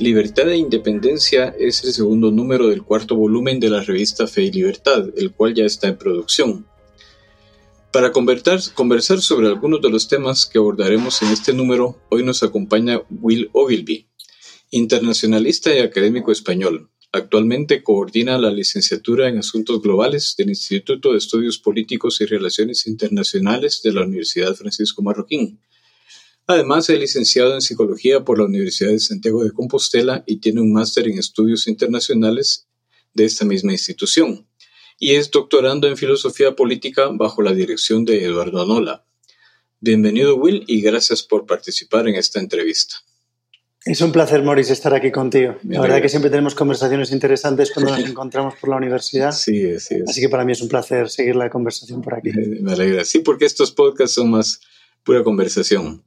Libertad e Independencia es el segundo número del cuarto volumen de la revista Fe y Libertad, el cual ya está en producción. Para conversar, sobre algunos de los temas que abordaremos en este número, hoy nos acompaña Will Ogilvy, internacionalista y académico español. Actualmente coordina la licenciatura en Asuntos Globales del Instituto de Estudios Políticos y Relaciones Internacionales de la Universidad Francisco Marroquín Además, es licenciado en Psicología por la Universidad de Santiago de Compostela y tiene un máster en Estudios Internacionales de esta misma institución. Y es doctorando en Filosofía Política bajo la dirección de Eduardo Anola. Bienvenido, Will, y gracias por participar en esta entrevista. Es un placer, Maurice, estar aquí contigo. la verdad que siempre tenemos conversaciones interesantes cuando nos encontramos por la universidad. Sí, sí. Así que para mí es un placer seguir la conversación por aquí. Me alegra. Sí, porque estos podcasts son más pura conversación.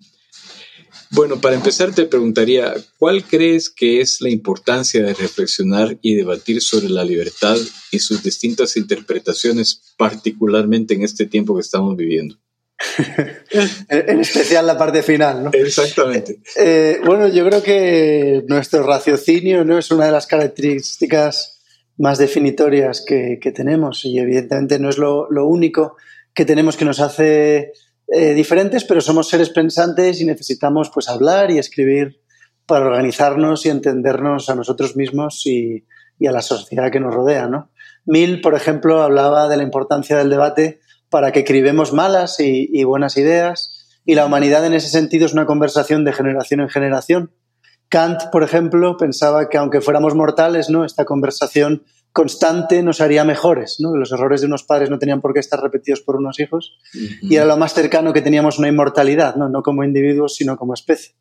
Bueno, para empezar te preguntaría, ¿cuál crees que es la importancia de reflexionar y debatir sobre la libertad y sus distintas interpretaciones, particularmente en este tiempo que estamos viviendo? en especial la parte final, ¿no? Exactamente. Eh, bueno, yo creo que nuestro raciocinio ¿no? es una de las características más definitorias que, tenemos y evidentemente no es lo, lo único que tenemos que nos hace eh, diferentes, pero somos seres pensantes y necesitamos pues hablar y escribir para organizarnos y entendernos a nosotros mismos y, a la sociedad que nos rodea, ¿no? Mill, por ejemplo, hablaba de la importancia del debate para que escribemos malas y, buenas ideas, y la humanidad en ese sentido es una conversación de generación en generación. Kant, por ejemplo, pensaba que aunque fuéramos mortales, ¿no? Esta conversación constante nos haría mejores, ¿no? Los errores de unos padres no tenían por qué estar repetidos por unos hijos y era lo más cercano que teníamos una inmortalidad, ¿no? No como individuos, sino como especie.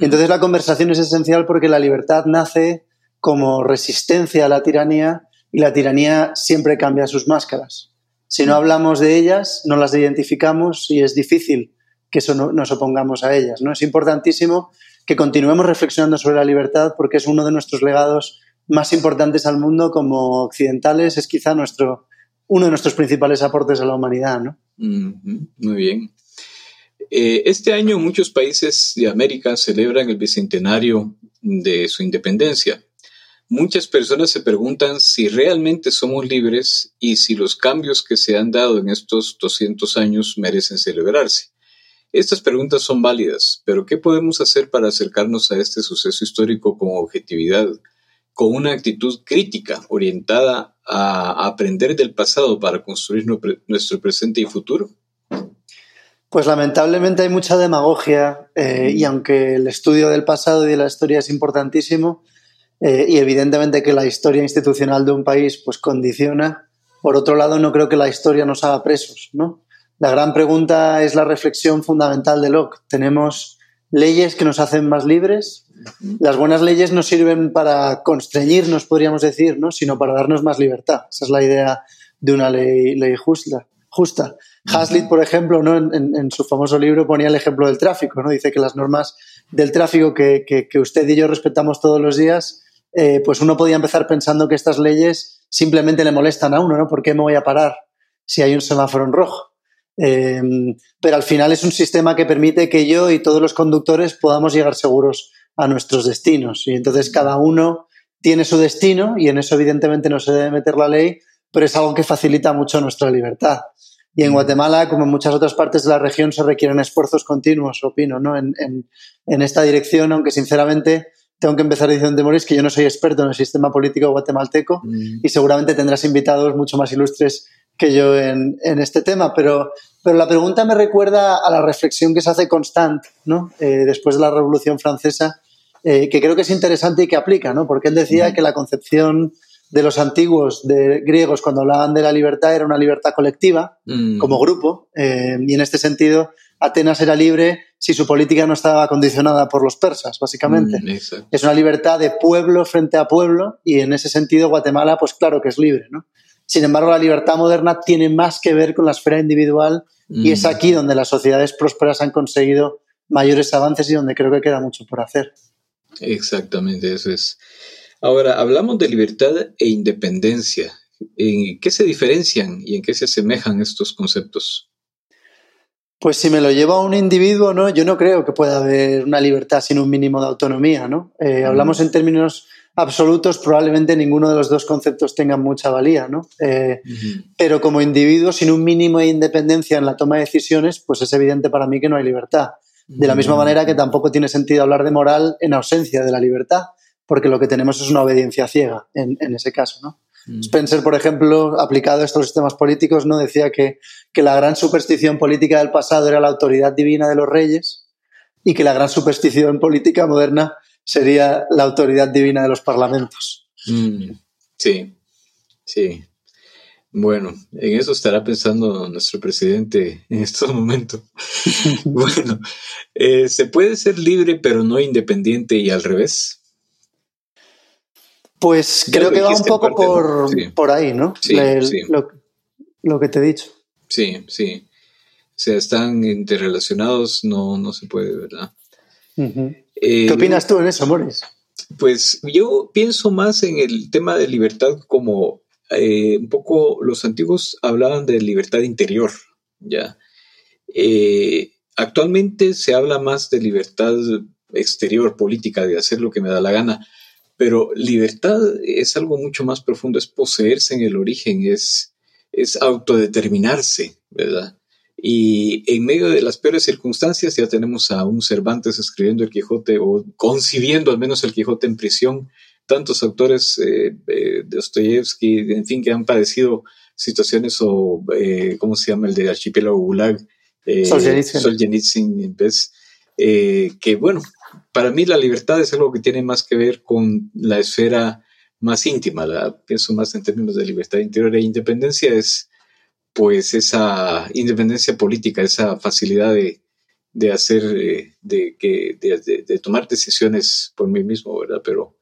entonces la conversación es esencial porque la libertad nace como resistencia a la tiranía y la tiranía siempre cambia sus máscaras. Si no hablamos de ellas, no las identificamos y es difícil que eso nos opongamos a ellas, ¿no? Es importantísimo que continuemos reflexionando sobre la libertad porque es uno de nuestros legados más importantes al mundo como occidentales, es quizá nuestro, uno de nuestros principales aportes a la humanidad. ¿no? muy bien. Eh, este año muchos países de América celebran el bicentenario de su independencia. Muchas personas se preguntan si realmente somos libres y si los cambios que se han dado en estos 200 años merecen celebrarse. Estas preguntas son válidas, pero ¿qué podemos hacer para acercarnos a este suceso histórico con objetividad, con una actitud crítica orientada a aprender del pasado para construir nuestro presente y futuro? Pues lamentablemente hay mucha demagogia eh, y aunque el estudio del pasado y de la historia es importantísimo eh, y evidentemente que la historia institucional de un país pues condiciona, por otro lado no creo que la historia nos haga presos, ¿no? La gran pregunta es la reflexión fundamental de Locke. Tenemos leyes que nos hacen más libres, las buenas leyes no sirven para constreñirnos, podríamos decir, ¿no? sino para darnos más libertad. Esa es la idea de una ley, ley justa. justa. Hazlitt, por ejemplo, ¿no? En, su famoso libro ponía el ejemplo del tráfico. ¿no? Dice que las normas del tráfico que, usted y yo respetamos todos los días, eh, pues uno podía empezar pensando que estas leyes simplemente le molestan a uno. ¿no? ¿Por qué me voy a parar si hay un semáforo en rojo? Eh, pero al final es un sistema que permite que yo y todos los conductores podamos llegar seguros a nuestros destinos. Y entonces cada uno tiene su destino y en eso evidentemente no se debe meter la ley, pero es algo que facilita mucho nuestra libertad. Y en Guatemala, como en muchas otras partes de la región, se requieren esfuerzos continuos, opino, ¿no? en, en, esta dirección, aunque sinceramente tengo que empezar diciendo, Moris, que yo no soy experto en el sistema político guatemalteco mm. y seguramente tendrás invitados mucho más ilustres que yo en, en, este tema, pero, pero la pregunta me recuerda a la reflexión que se hace Constant, ¿no? Eh, después de la Revolución Francesa, eh, que creo que es interesante y que aplica, ¿no? Porque él decía que la concepción de los antiguos de griegos cuando hablaban de la libertad era una libertad colectiva, como grupo, eh, y en este sentido Atenas era libre si su política no estaba condicionada por los persas, básicamente. Mm, es una libertad de pueblo frente a pueblo y en ese sentido Guatemala, pues claro que es libre, ¿no? Sin embargo, la libertad moderna tiene más que ver con la esfera individual y es mm. aquí donde las sociedades prósperas han conseguido mayores avances y donde creo que queda mucho por hacer. Exactamente, eso es. Ahora, hablamos de libertad e independencia. ¿En qué se diferencian y en qué se asemejan estos conceptos? Pues si me lo lleva a un individuo, ¿no? Yo no creo que pueda haber una libertad sin un mínimo de autonomía, ¿no? Eh, hablamos en términos absolutos, probablemente ninguno de los dos conceptos tenga mucha valía, ¿no? Eh, pero como individuo, sin un mínimo de independencia en la toma de decisiones, pues es evidente para mí que no hay libertad. De la misma manera que tampoco tiene sentido hablar de moral en ausencia de la libertad, porque lo que tenemos es una obediencia ciega en, en ese caso, ¿no? Spencer, por ejemplo, aplicado a estos sistemas políticos, no decía que, la gran superstición política del pasado era la autoridad divina de los reyes y que la gran superstición política moderna sería la autoridad divina de los parlamentos. Mm. Sí, sí. Bueno, en eso estará pensando nuestro presidente en estos momentos. bueno, eh, ¿se puede ser libre pero no independiente y al revés? Pues creo que va un poco por, por, ahí, ¿no? Sí, Lo, que te he dicho. Sí, sí. O sea, están interrelacionados, no, no se puede, ¿verdad? Eh, ¿Qué opinas tú en eso, Morris? Pues yo pienso más en el tema de libertad como eh, un poco los antiguos hablaban de libertad interior, ¿ya? Eh, actualmente se habla más de libertad exterior, política, de hacer lo que me da la gana pero libertad es algo mucho más profundo, es poseerse en el origen, es, es autodeterminarse, ¿verdad? Y en medio de las peores circunstancias ya tenemos a un Cervantes escribiendo el Quijote o concibiendo al menos el Quijote en prisión, tantos autores eh, eh, de Dostoyevsky, en fin, que han padecido situaciones o, eh, ¿cómo se llama? El de Archipiélago Gulag, eh, Solzhenitsyn, que bueno, para mí la libertad es algo que tiene más que ver con la esfera más íntima, la, pienso más en términos de libertad interior e independencia, es pues esa independencia política, esa facilidad de, de hacer, eh, de, que, de, tomar decisiones por mí mismo, ¿verdad? Pero,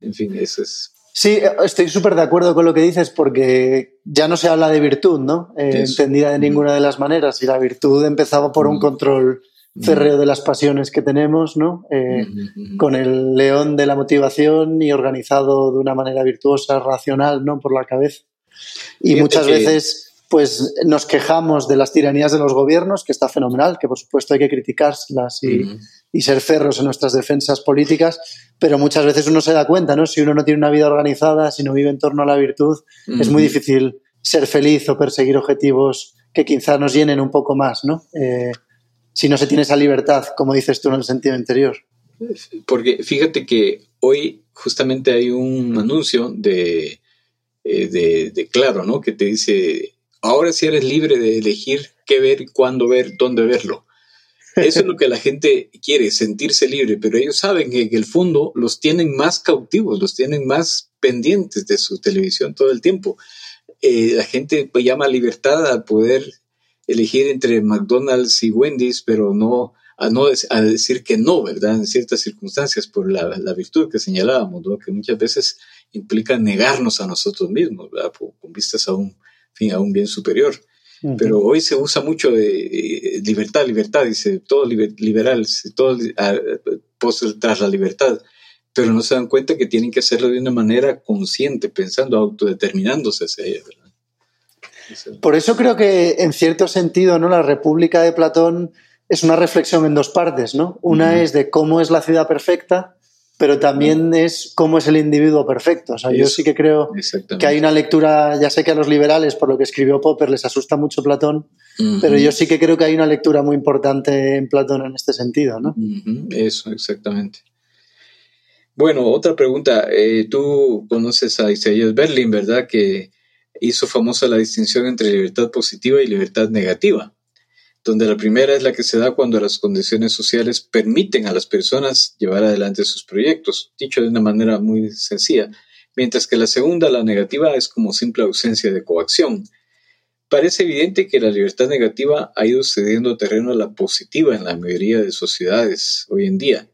en fin, eso es... Sí, estoy súper de acuerdo con lo que dices porque ya no se habla de virtud, ¿no? Eh, entendida de ninguna de las maneras y la virtud empezaba por un control cerreo de las pasiones que tenemos, ¿no? Eh, con el león de la motivación y organizado de una manera virtuosa, racional, ¿no? Por la cabeza. Y muchas veces, pues, nos quejamos de las tiranías de los gobiernos, que está fenomenal, que por supuesto hay que criticarlas y, y ser ferros en nuestras defensas políticas, pero muchas veces uno se da cuenta, ¿no? Si uno no tiene una vida organizada, si no vive en torno a la virtud, es muy difícil ser feliz o perseguir objetivos que quizá nos llenen un poco más, ¿no? Eh, si no se tiene esa libertad, como dices tú en el sentido interior. Porque fíjate que hoy justamente hay un anuncio de, eh, de, Claro, ¿no? Que te dice, ahora sí eres libre de elegir qué ver, cuándo ver, dónde verlo. Eso es lo que la gente quiere, sentirse libre, pero ellos saben que en el fondo los tienen más cautivos, los tienen más pendientes de su televisión todo el tiempo. Eh, la gente pues, llama libertad a poder elegir entre McDonald's y Wendy's, pero no a, no, a decir que no, ¿verdad? En ciertas circunstancias, por la, virtud que señalábamos, ¿no? Que muchas veces implica negarnos a nosotros mismos, ¿verdad? con vistas a un, fin, a un bien superior. Pero hoy se usa mucho de libertad, libertad, dice todo liberal, todo tras la libertad, pero no se dan cuenta que tienen que hacerlo de una manera consciente, pensando, autodeterminándose hacia ella, ¿verdad? Por eso creo que, en cierto sentido, ¿no? la República de Platón es una reflexión en dos partes. ¿no? Una es de cómo es la ciudad perfecta, pero también es cómo es el individuo perfecto. O sea, yo sí que creo que hay una lectura, ya sé que a los liberales, por lo que escribió Popper, les asusta mucho Platón, pero yo sí que creo que hay una lectura muy importante en Platón en este sentido. ¿no? Eso, exactamente. Bueno, otra pregunta. Eh, tú conoces a Isaías Berlin, ¿verdad? Que hizo famosa la distinción entre libertad positiva y libertad negativa, donde la primera es la que se da cuando las condiciones sociales permiten a las personas llevar adelante sus proyectos, dicho de una manera muy sencilla, mientras que la segunda, la negativa, es como simple ausencia de coacción. parece evidente que la libertad negativa ha ido cediendo terreno a la positiva en la mayoría de sociedades hoy en día.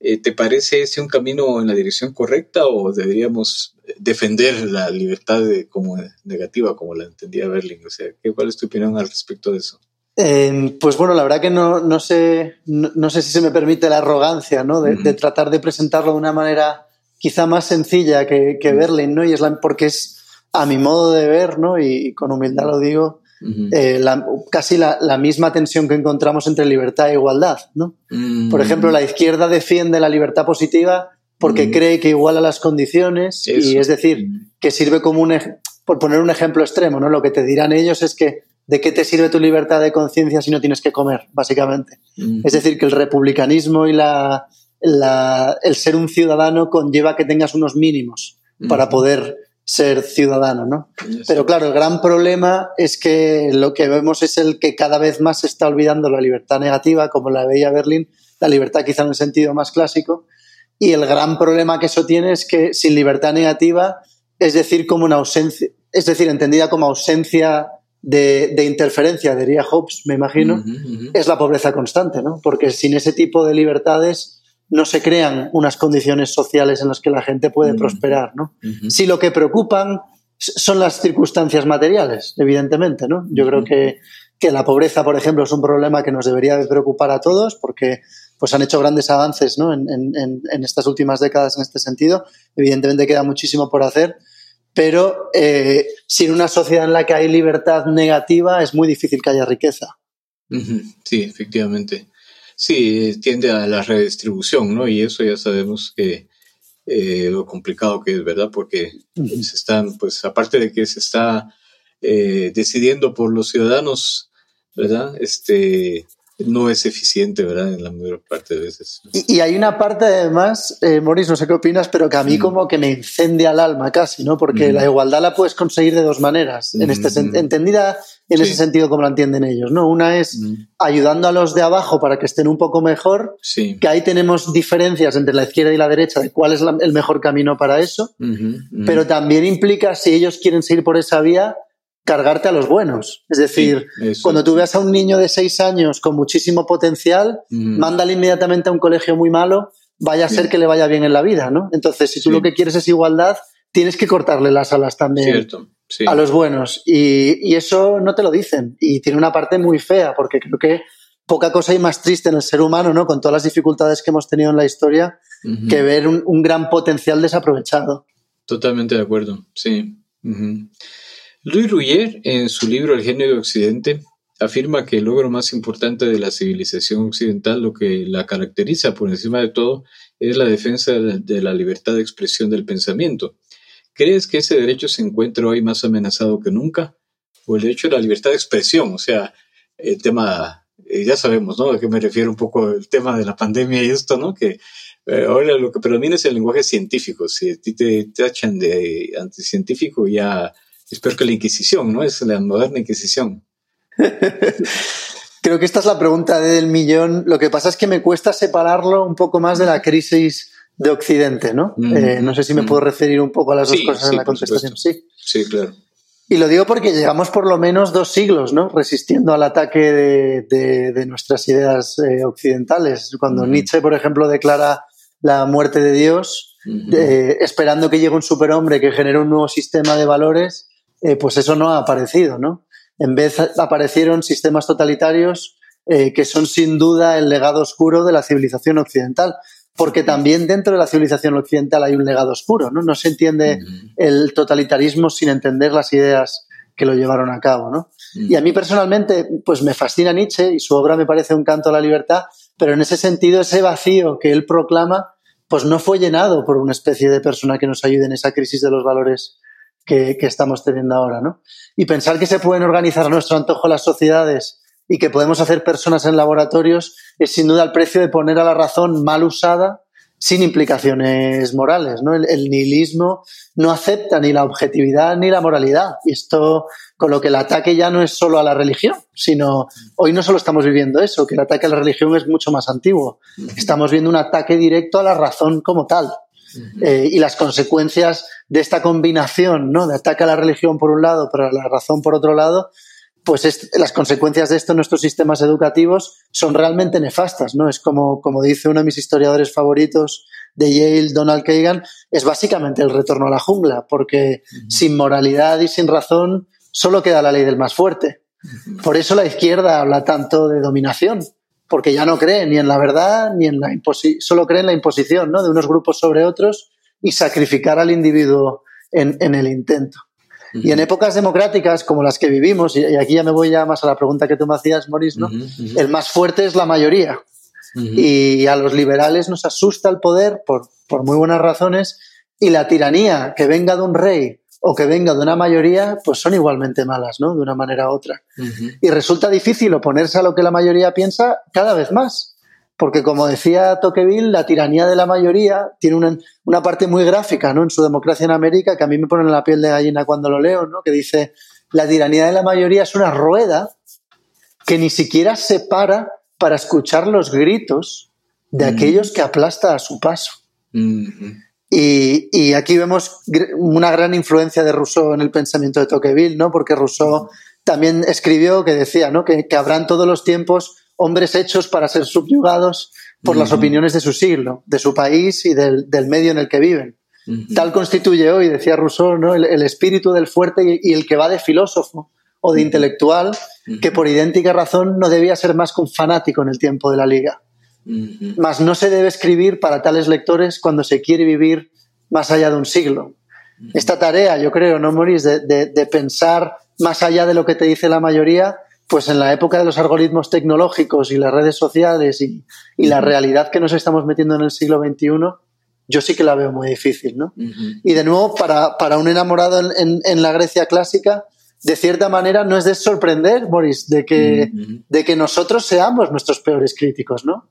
Eh, ¿Te parece ese un camino en la dirección correcta o deberíamos defender la libertad como negativa, como la entendía Berlín? O sea, ¿cuál es tu opinión al respecto de eso? Eh, pues bueno, la verdad que no, no sé, no, sé si se me permite la arrogancia ¿no? de, tratar de presentarlo de una manera quizá más sencilla que, que Berlín, ¿no? Y es la, porque es a mi modo de ver, ¿no? Y, con humildad lo digo, eh, casi la, misma tensión que encontramos entre libertad e igualdad, ¿no? Por ejemplo, la izquierda defiende la libertad positiva porque cree que iguala las condiciones y es decir, que sirve como un, por poner un ejemplo extremo, ¿no? Lo que te dirán ellos es que ¿de qué te sirve tu libertad de conciencia si no tienes que comer, básicamente? Es decir, que el republicanismo y la, el ser un ciudadano conlleva que tengas unos mínimos para poder ser ciudadano, ¿no? Pero claro, el gran problema es que lo que vemos es el que cada vez más se está olvidando la libertad negativa, como la veía Berlín, la libertad quizá en el sentido más clásico, y el gran problema que eso tiene es que sin libertad negativa, es decir, como una ausencia, es decir, entendida como ausencia de, interferencia, diría Hobbes, me imagino, es la pobreza constante, ¿no? Porque sin ese tipo de libertades no se crean unas condiciones sociales en las que la gente puede prosperar, ¿no? Si lo que preocupan son las circunstancias materiales, evidentemente, ¿no? Yo creo que, que, la pobreza, por ejemplo, es un problema que nos debería de preocupar a todos porque pues han hecho grandes avances ¿no? en, en, en, estas últimas décadas en este sentido. Evidentemente queda muchísimo por hacer, pero eh, sin una sociedad en la que hay libertad negativa es muy difícil que haya riqueza. Sí, efectivamente. Sí, tiende a la redistribución, ¿no? Y eso ya sabemos que eh, lo complicado que es, ¿verdad? Porque se están, pues aparte de que se está eh, decidiendo por los ciudadanos, ¿verdad? Este, no es eficiente, ¿verdad? En la mayor parte de veces. Y, hay una parte además, eh, Maurice, no sé qué opinas, pero que a mí mm. como que me incendia el alma casi, ¿no? Porque mm. la igualdad la puedes conseguir de dos maneras, en este mm. entendida en ese sentido como la entienden ellos, ¿no? Una es ayudando a los de abajo para que estén un poco mejor, que ahí tenemos diferencias entre la izquierda y la derecha de cuál es el mejor camino para eso, pero también implica si ellos quieren seguir por esa vía, cargarte a los buenos. Es decir, cuando tú veas a un niño de seis años con muchísimo potencial, mándale inmediatamente a un colegio muy malo, vaya a ser que le vaya bien en la vida, ¿no? Entonces, si tú lo que quieres es igualdad, tienes que cortarle las alas también a los buenos. Y, eso no te lo dicen. Y tiene una parte muy fea, porque creo que poca cosa hay más triste en el ser humano, ¿no? Con todas las dificultades que hemos tenido en la historia, que ver un, gran potencial desaprovechado. Totalmente de acuerdo, sí. Louis Rouyer, en su libro El genio de Occidente, afirma que el logro más importante de la civilización occidental, lo que la caracteriza por encima de todo, es la defensa de la libertad de expresión del pensamiento. ¿Crees que ese derecho se encuentra hoy más amenazado que nunca? O el derecho a la libertad de expresión, o sea, el tema, eh, ya sabemos, ¿no? A qué me refiero un poco el tema de la pandemia y esto, ¿no? Que eh, ahora lo que predomina es el lenguaje científico. Si a ti te tachan de anticientífico, ya es peor que la Inquisición, ¿no? Es la moderna Inquisición. Creo que esta es la pregunta del millón. Lo que pasa es que me cuesta separarlo un poco más de la crisis de Occidente, ¿no? Mm, eh, no sé si me mm. puedo referir un poco a las dos cosas en la contestación. Sí. Sí, claro. Y lo digo porque llevamos por lo menos dos siglos, ¿no? Resistiendo al ataque de, nuestras ideas eh, occidentales. Cuando Nietzsche, por ejemplo, declara la muerte de Dios, eh, esperando que llegue un superhombre que genere un nuevo sistema de valores, eh, pues eso no ha aparecido, ¿no? En vez aparecieron sistemas totalitarios eh, que son sin duda el legado oscuro de la civilización occidental, porque también dentro de la civilización occidental hay un legado oscuro, ¿no? No se entiende el totalitarismo sin entender las ideas que lo llevaron a cabo, ¿no? Y a mí personalmente, pues me fascina Nietzsche y su obra me parece un canto a la libertad, pero en ese sentido ese vacío que él proclama, pues no fue llenado por una especie de persona que nos ayude en esa crisis de los valores que, estamos teniendo ahora, ¿no? Y pensar que se pueden organizar a nuestro antojo las sociedades y que podemos hacer personas en laboratorios es sin duda el precio de poner a la razón mal usada sin implicaciones morales, ¿no? El, nihilismo no acepta ni la objetividad ni la moralidad. Y esto, con lo que el ataque ya no es solo a la religión, sino hoy no solo estamos viviendo eso, que el ataque a la religión es mucho más antiguo. Estamos viendo un ataque directo a la razón como tal. Eh, y las consecuencias de esta combinación, ¿no? De ataque a la religión por un lado, pero a la razón por otro lado, pues las consecuencias de esto en nuestros sistemas educativos son realmente nefastas, ¿no? Es como, como dice uno de mis historiadores favoritos de Yale, Donald Kagan, es básicamente el retorno a la jungla, porque sin moralidad y sin razón solo queda la ley del más fuerte. Por eso la izquierda habla tanto de dominación, porque ya no cree ni en la verdad ni en la imposición, solo cree en la imposición ¿no? de unos grupos sobre otros y sacrificar al individuo en, el intento. Y en épocas democráticas como las que vivimos, y aquí ya me voy ya más a la pregunta que tú me hacías, Maurice, ¿no? el más fuerte es la mayoría. Y a los liberales nos asusta el poder por, por muy buenas razones y la tiranía que venga de un rey o que venga de una mayoría, pues son igualmente malas, ¿no? De una manera u otra. Y resulta difícil oponerse a lo que la mayoría piensa cada vez más. Porque como decía Tocqueville, la tiranía de la mayoría tiene una, una, parte muy gráfica, ¿no? En su democracia en América, que a mí me pone en la piel de gallina cuando lo leo, ¿no? Que dice, la tiranía de la mayoría es una rueda que ni siquiera se para para escuchar los gritos de aquellos que aplasta a su paso. Y, aquí vemos una gran influencia de Rousseau en el pensamiento de Tocqueville, ¿no? Porque Rousseau también escribió que decía, ¿no? Que, habrán todos los tiempos hombres hechos para ser subyugados por las opiniones de su siglo, de su país y del, medio en el que viven. Tal constituye hoy, decía Rousseau, ¿no? el, espíritu del fuerte y, el que va de filósofo o de intelectual, que por idéntica razón no debía ser más que un fanático en el tiempo de la liga. Mas no se debe escribir para tales lectores cuando se quiere vivir más allá de un siglo. Esta tarea, yo creo, ¿no, Maurice? De, pensar más allá de lo que te dice la mayoría, pues en la época de los algoritmos tecnológicos y las redes sociales y, la realidad que nos estamos metiendo en el siglo XXI, yo sí que la veo muy difícil, ¿no? Y de nuevo, para, un enamorado en, la Grecia clásica, de cierta manera no es de sorprender, Boris, de que, de que nosotros seamos nuestros peores críticos, ¿no?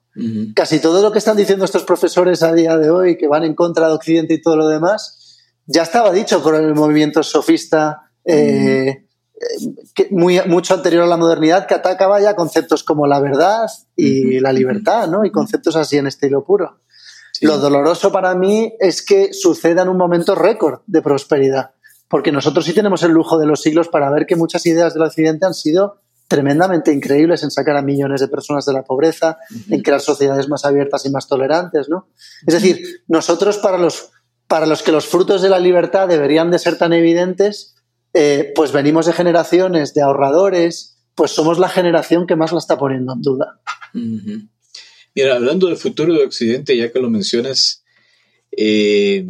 Casi todo lo que están diciendo estos profesores a día de hoy, que van en contra de Occidente y todo lo demás, ya estaba dicho por el movimiento sofista eh, muy, mucho anterior a la modernidad, que atacaba ya conceptos como la verdad y la libertad, ¿no? Y conceptos así en estilo puro. Lo doloroso para mí es que suceda en un momento récord de prosperidad porque nosotros sí tenemos el lujo de los siglos para ver que muchas ideas del Occidente han sido tremendamente increíbles en sacar a millones de personas de la pobreza, en crear sociedades más abiertas y más tolerantes, ¿no? Es decir, nosotros para los, para los que los frutos de la libertad deberían de ser tan evidentes, eh, pues venimos de generaciones de ahorradores, pues somos la generación que más la está poniendo en duda. Mira, hablando del futuro de Occidente, ya que lo mencionas, eh,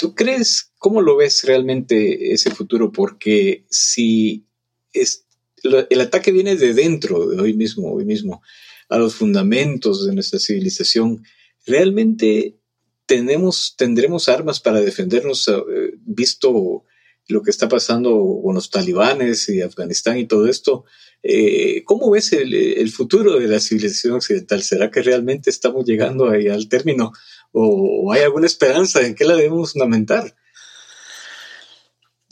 ¿tú crees ¿Cómo lo ves realmente ese futuro? Porque si es, el ataque viene de dentro, de hoy mismo, hoy mismo, a los fundamentos de nuestra civilización, ¿realmente tenemos, tendremos armas para defendernos, eh, visto lo que está pasando con los talibanes y Afganistán y todo esto? Eh, ¿Cómo ves el, futuro de la civilización occidental? ¿Será que realmente estamos llegando ahí al término? ¿O hay alguna esperanza en qué la debemos fundamentar?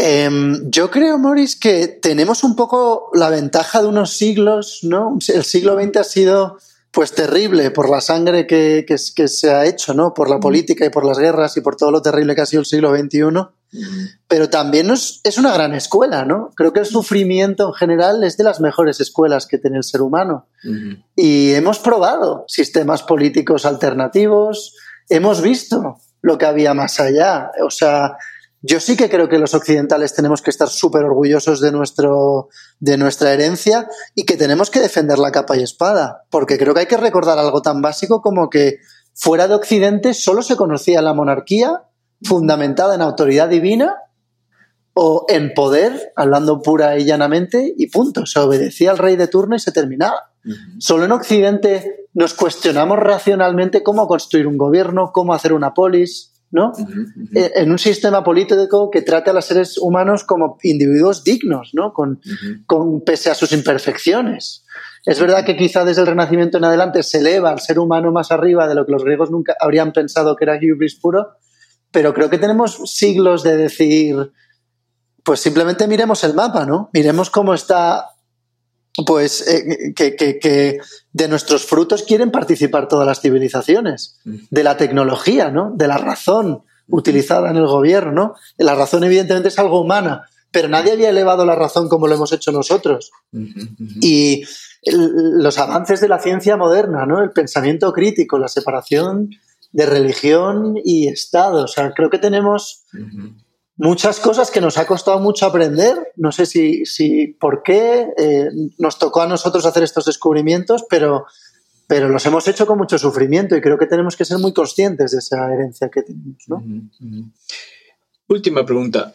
Em, yo creo, Morris, que tenemos un poco la ventaja de unos siglos, ¿no? El siglo XX ha sido pues terrible por la sangre que, que, se ha hecho, ¿no? Por la política y por las guerras y por todo lo terrible que ha sido el siglo XXI. Pero también es, es una gran escuela, ¿no? Creo que el sufrimiento en general es de las mejores escuelas que tiene el ser humano. Y hemos probado sistemas políticos alternativos, hemos visto lo que había más allá. O sea, yo sí que creo que los occidentales tenemos que estar súper orgullosos de, nuestro, de nuestra herencia y que tenemos que defender la capa y espada, porque creo que hay que recordar algo tan básico como que fuera de Occidente solo se conocía la monarquía fundamentada en autoridad divina o en poder, hablando pura y llanamente, y punto. Se obedecía al rey de turno y se terminaba. Solo en Occidente nos cuestionamos racionalmente cómo construir un gobierno, cómo hacer una polis, ¿no? Eh, en un sistema político que trate a los seres humanos como individuos dignos, ¿no? Con, pese a sus imperfecciones. Es verdad que quizá desde el Renacimiento en adelante se eleva al ser humano más arriba de lo que los griegos nunca habrían pensado que era hubris puro, pero creo que tenemos siglos de decir, pues simplemente miremos el mapa, ¿no? Miremos cómo está pues eh, que, de nuestros frutos quieren participar todas las civilizaciones, de la tecnología, ¿no? De la razón utilizada en el gobierno. La razón, evidentemente, es algo humana, pero nadie había elevado la razón como lo hemos hecho nosotros. Y los avances de la ciencia moderna, ¿no? El pensamiento crítico, la separación de religión y Estado. O sea, creo que tenemos muchas cosas que nos ha costado mucho aprender. No sé si, si por qué eh, nos tocó a nosotros hacer estos descubrimientos, pero, pero los hemos hecho con mucho sufrimiento y creo que tenemos que ser muy conscientes de esa herencia que tenemos. Última pregunta.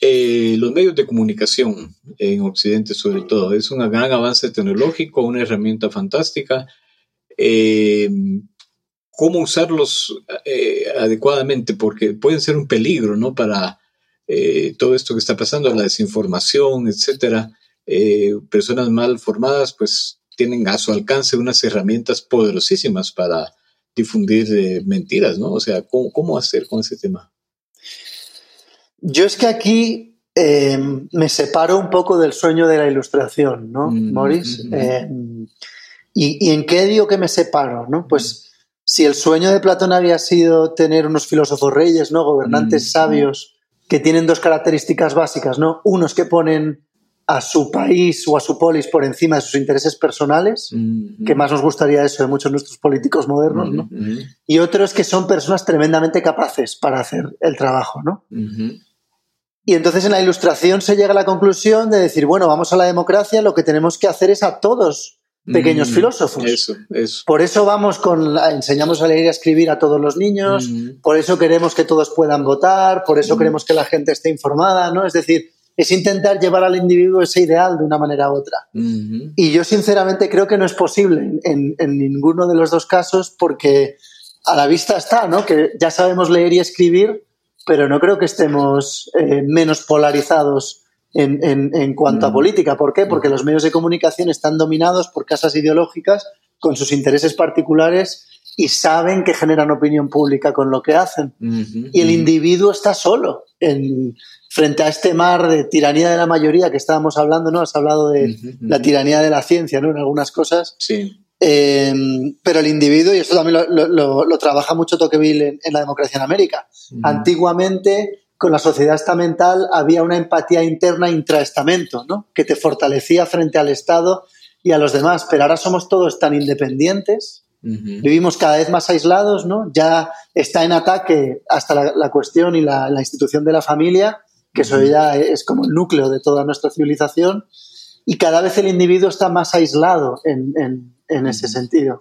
Eh, los medios de comunicación en Occidente sobre todo es un gran avance tecnológico, una herramienta fantástica. Eh, cómo usarlos eh, adecuadamente, porque pueden ser un peligro, ¿no? Para eh, todo esto que está pasando, la desinformación, etcétera. Eh, personas mal formadas, pues tienen a su alcance unas herramientas poderosísimas para difundir mentiras, ¿no? O sea, ¿cómo, hacer con ese tema? Yo es que aquí me separo un poco del sueño de la ilustración, ¿no, mm, Morris? y, en qué digo que me separo? ¿no? Pues si el sueño de Platón había sido tener unos filósofos reyes, ¿no? Gobernantes mm. sabios que tienen dos características básicas, ¿no? Unos que ponen a su país o a su polis por encima de sus intereses personales, mm. que más nos gustaría eso de muchos de nuestros políticos modernos, ¿no? Mm, y otros que son personas tremendamente capaces para hacer el trabajo, ¿no? Y entonces en la ilustración se llega a la conclusión de decir, bueno, vamos a la democracia, lo que tenemos que hacer es a todos pequeños mm, filósofos. Eso, eso. Por eso vamos con, enseñamos a leer y a escribir a todos los niños, mm. por eso queremos que todos puedan votar, por eso mm. queremos que la gente esté informada, ¿no? Es decir, es intentar llevar al individuo ese ideal de una manera u otra. Mm-hmm. Y yo sinceramente creo que no es posible en, ninguno de los dos casos porque a la vista está, ¿no? Que ya sabemos leer y escribir, pero no creo que estemos eh, menos polarizados en, cuanto a mm. política. ¿Por qué? Porque mm. los medios de comunicación están dominados por casas ideológicas con sus intereses particulares y saben que generan opinión pública con lo que hacen. Y el individuo está solo en, frente a este mar de tiranía de la mayoría que estábamos hablando, ¿no? Has hablado de la tiranía de la ciencia, ¿no? En algunas cosas. Sí. Em, pero el individuo, y esto también lo, trabaja mucho Tocqueville en, la democracia en América, antiguamente con la sociedad estamental había una empatía interna intraestamento, ¿no? que te fortalecía frente al Estado y a los demás. Pero ahora somos todos tan independientes, vivimos cada vez más aislados, ¿no? ya está en ataque hasta la, cuestión y la, institución de la familia, que eso ya es como el núcleo de toda nuestra civilización, y cada vez el individuo está más aislado en en ese sentido.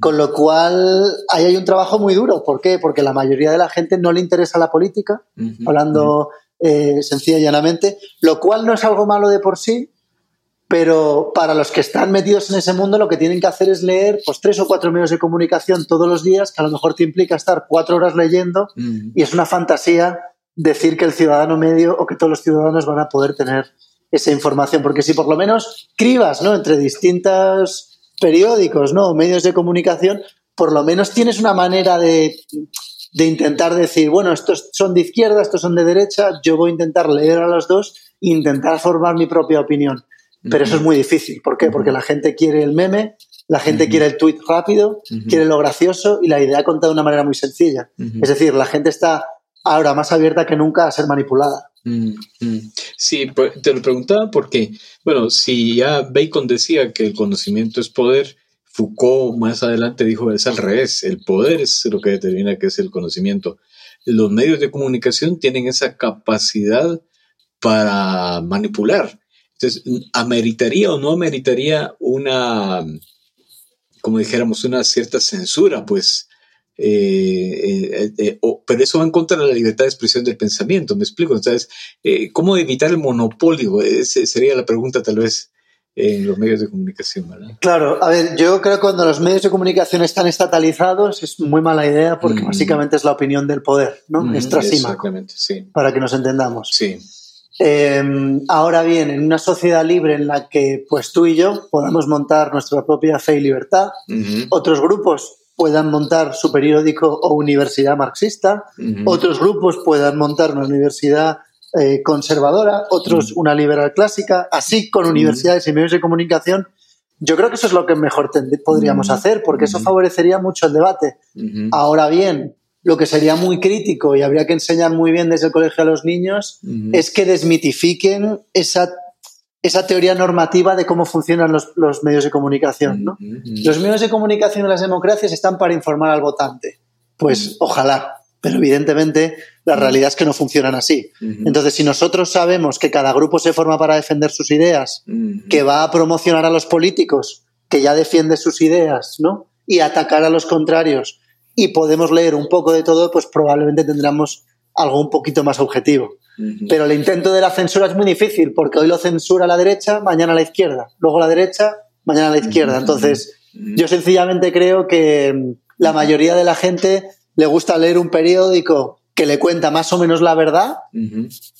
Con lo cual, ahí hay un trabajo muy duro. ¿Por qué? Porque la mayoría de la gente no le interesa la política, hablando eh, sencilla y llanamente, lo cual no es algo malo de por sí, pero para los que están metidos en ese mundo lo que tienen que hacer es leer pues, tres o cuatro medios de comunicación todos los días, que a lo mejor te implica estar cuatro horas leyendo, y es una fantasía decir que el ciudadano medio o que todos los ciudadanos van a poder tener esa información, porque si por lo menos cribas ¿no? entre distintas periódicos, ¿no? medios de comunicación, por lo menos tienes una manera de, intentar decir, bueno, estos son de izquierda, estos son de derecha, yo voy a intentar leer a los dos e intentar formar mi propia opinión. Pero eso es muy difícil. ¿Por qué? Porque la gente quiere el meme, la gente quiere el tweet rápido, quiere lo gracioso y la idea contada de una manera muy sencilla. Es decir, la gente está ahora más abierta que nunca a ser manipulada. Mm, mm. Sí, te lo preguntaba porque, bueno, si ya Bacon decía que el conocimiento es poder, Foucault más adelante dijo es al revés, el poder es lo que determina que es el conocimiento. Los medios de comunicación tienen esa capacidad para manipular. Entonces, ¿ameritaría o no ameritaría una, como dijéramos, una cierta censura? Pues eh, eh, eh, pero eso va en contra de la libertad de expresión del pensamiento, me explico. Entonces, ¿cómo evitar el monopolio? Esa sería la pregunta tal vez en los medios de comunicación, Claro, a ver, yo creo que cuando los medios de comunicación están estatalizados es muy mala idea porque mm. básicamente es la opinión del poder, ¿no? Mm, Exactamente, sí. Para que nos entendamos. Sí. Em, ahora bien, en una sociedad libre en la que pues tú y yo podamos montar nuestra propia fe y libertad, otros grupos puedan montar su periódico o universidad marxista, otros grupos puedan montar una universidad eh, conservadora, otros una liberal clásica, así con universidades y medios de comunicación. Yo creo que eso es lo que mejor podríamos hacer, porque eso favorecería mucho el debate. Ahora bien, lo que sería muy crítico y habría que enseñar muy bien desde el colegio a los niños es que desmitifiquen esa, esa teoría normativa de cómo funcionan los, medios de comunicación. ¿no? Los medios de comunicación en las democracias están para informar al votante. Pues ojalá, pero evidentemente la realidad es que no funcionan así. Entonces, si nosotros sabemos que cada grupo se forma para defender sus ideas, que va a promocionar a los políticos, que ya defiende sus ideas, ¿no? Y atacar a los contrarios, y podemos leer un poco de todo, pues probablemente tendremos algo un poquito más objetivo. Pero el intento de la censura es muy difícil, porque hoy lo censura la derecha, mañana la izquierda, luego la derecha, mañana la izquierda. Entonces, yo sencillamente creo que la mayoría de la gente le gusta leer un periódico que le cuenta más o menos la verdad,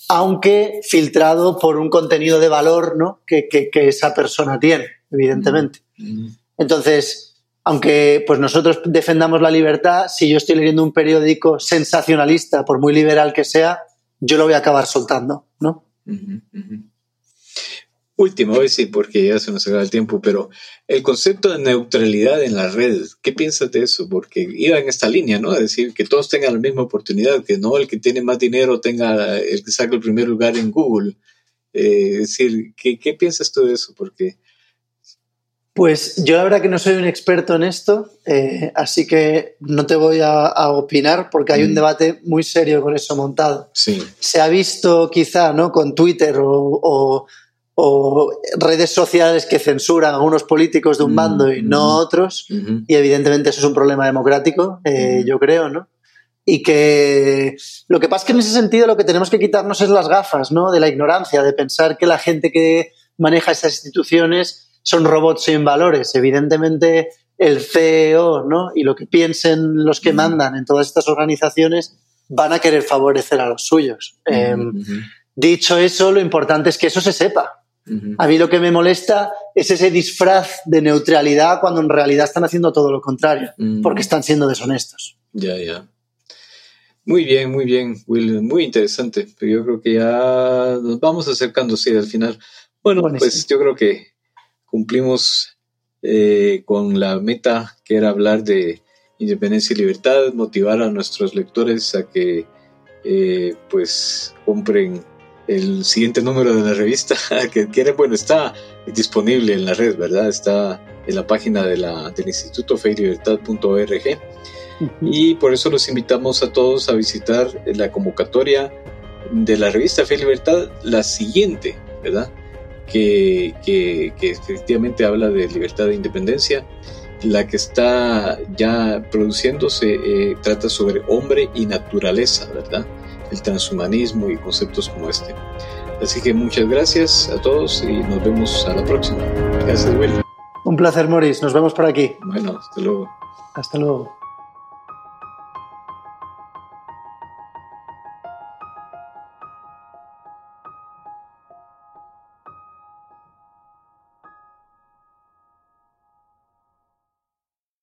aunque filtrado por un contenido de valor ¿no? que, que, esa persona tiene, evidentemente. Entonces, aunque pues nosotros defendamos la libertad, si yo estoy leyendo un periódico sensacionalista, por muy liberal que sea, yo lo voy a acabar soltando, ¿no? Último, hoy sí, porque ya se nos acaba el tiempo, pero el concepto de neutralidad en las redes, ¿qué piensas de eso? Porque iba en esta línea, ¿no? Es decir, que todos tengan la misma oportunidad, que no el que tiene más dinero tenga el que saca el primer lugar en Google. Eh, es decir, ¿qué, ¿qué piensas tú de eso? Porque pues yo la verdad que no soy un experto en esto, eh, así que no te voy a, opinar porque hay un mm. debate muy serio con eso montado. Sí. Se ha visto quizá ¿no? con Twitter o, redes sociales que censuran a unos políticos de un mm, bando y no mm. otros, y evidentemente eso es un problema democrático, eh, yo creo, ¿no? Y que lo que pasa es que en ese sentido lo que tenemos que quitarnos es las gafas, ¿no? De la ignorancia, de pensar que la gente que maneja esas instituciones son robots sin valores. Evidentemente, el CEO ¿no? y lo que piensen los que mandan en todas estas organizaciones van a querer favorecer a los suyos. Em, dicho eso, lo importante es que eso se sepa. A mí lo que me molesta es ese disfraz de neutralidad cuando en realidad están haciendo todo lo contrario, porque están siendo deshonestos. Ya, ya. Muy bien, muy bien, Will. Muy interesante. Pero yo creo que ya nos vamos acercando, sí, al final. Bueno, pues yo creo que cumplimos eh, con la meta que era hablar de independencia y libertad, motivar a nuestros lectores a que eh, pues compren el siguiente número de la revista que quieren, bueno, está disponible en la red, ¿verdad? Está en la página de la, del Instituto Feylibertad.org y por eso los invitamos a todos a visitar la convocatoria de la revista Fe y Libertad, la siguiente, ¿verdad? Que, efectivamente habla de libertad e independencia. La que está ya produciéndose eh, trata sobre hombre y naturaleza, ¿verdad? El transhumanismo y conceptos como este. Así que muchas gracias a todos y nos vemos a la próxima. Gracias, Will. Un placer, Maurice. Nos vemos por aquí. Bueno, hasta luego. Hasta luego.